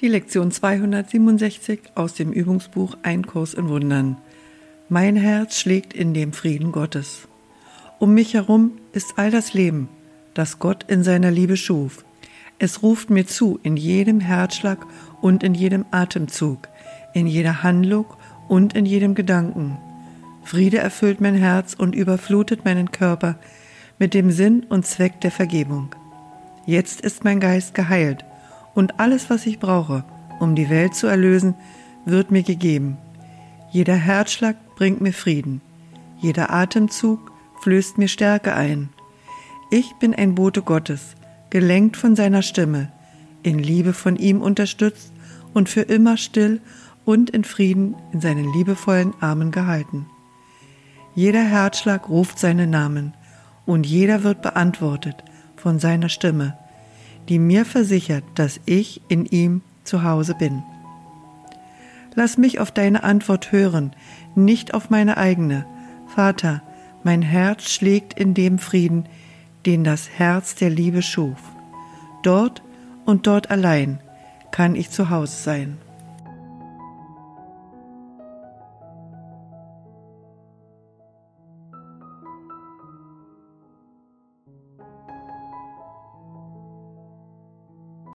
Die Lektion 267 aus dem Übungsbuch Ein Kurs in Wundern. Mein Herz schlägt in dem Frieden Gottes. Um mich herum ist all das Leben, das Gott in seiner Liebe schuf. Es ruft mir zu in jedem Herzschlag und in jedem Atemzug, in jeder Handlung und in jedem Gedanken. Friede erfüllt mein Herz und überflutet meinen Körper mit dem Sinn und Zweck der Vergebung. Jetzt ist mein Geist geheilt und alles, was ich brauche, um die Welt zu erlösen, wird mir gegeben. Jeder Herzschlag bringt mir Frieden. Jeder Atemzug flößt mir Stärke ein. Ich bin ein Bote Gottes, gelenkt von seiner Stimme, in Liebe von ihm unterstützt und für immer still und in Frieden in seinen liebevollen Armen gehalten. Jeder Herzschlag ruft seinen Namen und jeder wird beantwortet von seiner Stimme die mir versichert, dass ich in ihm zu Hause bin. Lass mich auf deine Antwort hören, nicht auf meine eigene. Vater, mein Herz schlägt in dem Frieden, den das Herz der Liebe schuf. Dort und dort allein kann ich zu Hause sein.